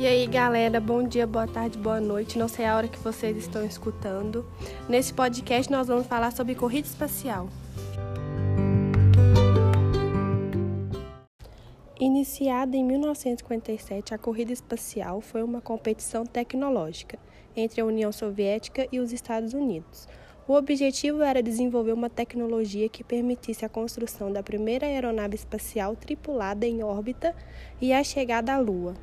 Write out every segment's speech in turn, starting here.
E aí, galera, bom dia, boa tarde, boa noite. Não sei a hora que vocês estão escutando. Nesse podcast, nós vamos falar sobre corrida espacial. Iniciada em 1957, a corrida espacial foi uma competição tecnológica entre a União Soviética e os Estados Unidos. O objetivo era desenvolver uma tecnologia que permitisse a construção da primeira aeronave espacial tripulada em órbita e a chegada à Lua.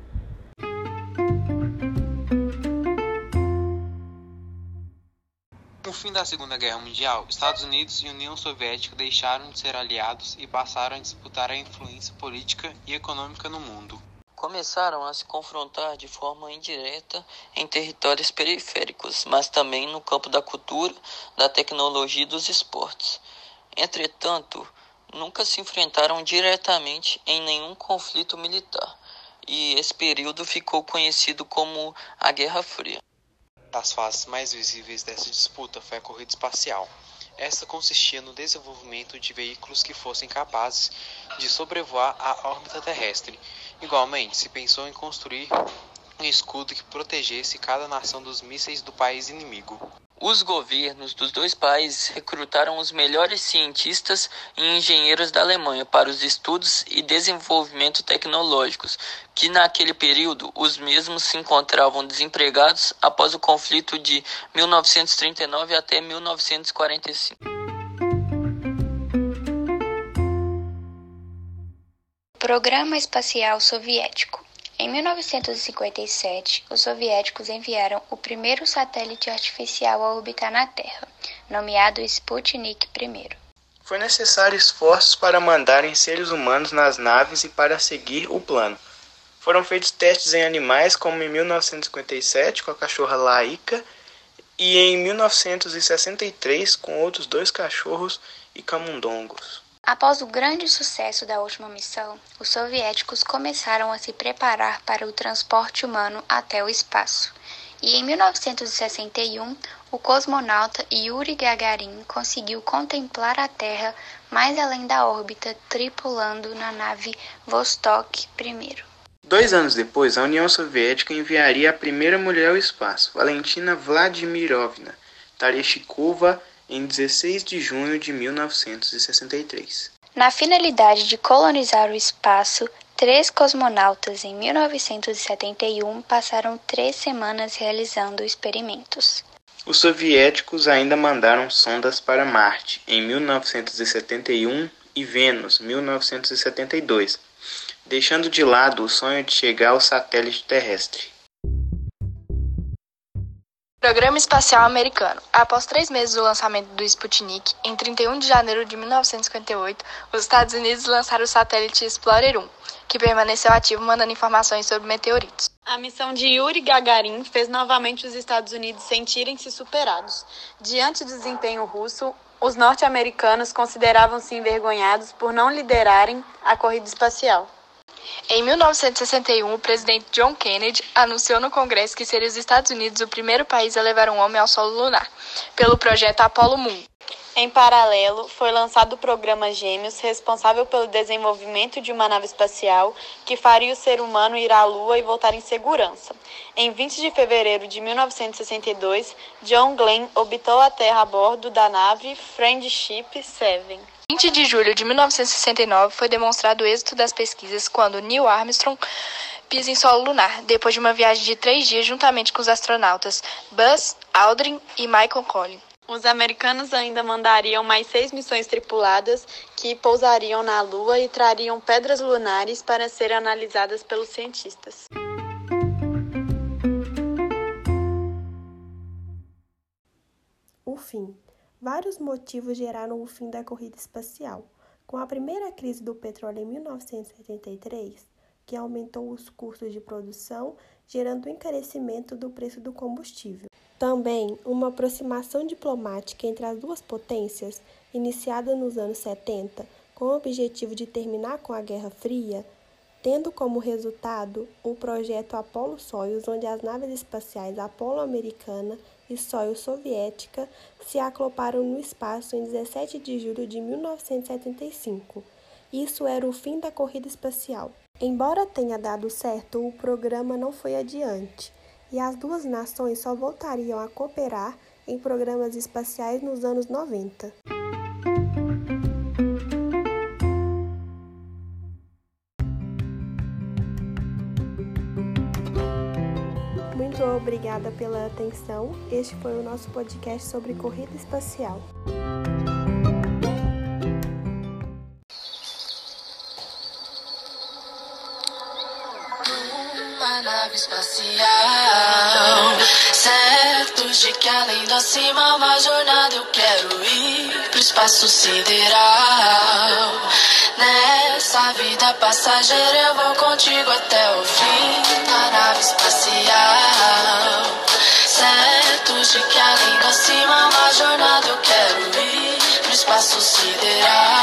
Fim da Segunda Guerra Mundial, Estados Unidos e União Soviética deixaram de ser aliados e passaram a disputar a influência política e econômica no mundo. Começaram a se confrontar de forma indireta em territórios periféricos, mas também no campo da cultura, da tecnologia e dos esportes. Entretanto, nunca se enfrentaram diretamente em nenhum conflito militar, e esse período ficou conhecido como a Guerra Fria das fases mais visíveis dessa disputa foi a corrida espacial. Esta consistia no desenvolvimento de veículos que fossem capazes de sobrevoar a órbita terrestre. Igualmente, se pensou em construir um escudo que protegesse cada nação dos mísseis do país inimigo. Os governos dos dois países recrutaram os melhores cientistas e engenheiros da Alemanha para os estudos e desenvolvimento tecnológicos, que naquele período os mesmos se encontravam desempregados após o conflito de 1939 até 1945. Programa Espacial Soviético em 1957, os soviéticos enviaram o primeiro satélite artificial a orbitar na Terra, nomeado Sputnik I. Foi necessário esforços para mandarem seres humanos nas naves e para seguir o plano. Foram feitos testes em animais, como em 1957 com a cachorra Laika e em 1963 com outros dois cachorros e camundongos. Após o grande sucesso da última missão, os soviéticos começaram a se preparar para o transporte humano até o espaço. E em 1961, o cosmonauta Yuri Gagarin conseguiu contemplar a Terra mais além da órbita, tripulando na nave Vostok I. Dois anos depois, a União Soviética enviaria a primeira mulher ao espaço, Valentina Vladimirovna Tereshkova, em 16 de junho de 1963. Na finalidade de colonizar o espaço, três cosmonautas em 1971 passaram três semanas realizando experimentos. Os soviéticos ainda mandaram sondas para Marte em 1971 e Vênus 1972, deixando de lado o sonho de chegar ao satélite terrestre. Programa Espacial Americano. Após três meses do lançamento do Sputnik, em 31 de janeiro de 1958, os Estados Unidos lançaram o satélite Explorer 1, que permaneceu ativo mandando informações sobre meteoritos. A missão de Yuri Gagarin fez novamente os Estados Unidos sentirem-se superados. Diante do desempenho russo, os norte-americanos consideravam-se envergonhados por não liderarem a corrida espacial. Em 1961, o presidente John Kennedy anunciou no Congresso que seria os Estados Unidos o primeiro país a levar um homem ao solo lunar, pelo projeto Apollo Moon. Em paralelo, foi lançado o programa Gêmeos, responsável pelo desenvolvimento de uma nave espacial que faria o ser humano ir à Lua e voltar em segurança. Em 20 de fevereiro de 1962, John Glenn orbitou a Terra a bordo da nave Friendship 7. 20 de julho de 1969 foi demonstrado o êxito das pesquisas quando Neil Armstrong pisa em solo lunar, depois de uma viagem de três dias juntamente com os astronautas Buzz Aldrin e Michael Collins. Os americanos ainda mandariam mais seis missões tripuladas que pousariam na Lua e trariam pedras lunares para serem analisadas pelos cientistas. O fim. Vários motivos geraram o fim da corrida espacial. Com a primeira crise do petróleo em 1973, que aumentou os custos de produção, gerando o encarecimento do preço do combustível. Também uma aproximação diplomática entre as duas potências, iniciada nos anos 70, com o objetivo de terminar com a Guerra Fria, tendo como resultado o projeto Apollo-Soyuz, onde as naves espaciais Apollo americana e Soyuz soviética se acloparam no espaço em 17 de julho de 1975. Isso era o fim da corrida espacial. Embora tenha dado certo, o programa não foi adiante, e as duas nações só voltariam a cooperar em programas espaciais nos anos 90. Obrigada pela atenção. Este foi o nosso podcast sobre corrida espacial. Uma nave espacial, certos de que além da cima uma jornada eu quero ir pro espaço sideral. Nessa vida passageira eu vou contigo até o fim da nave espacial. Certos de que além da cima uma jornada eu quero ir pro espaço sideral.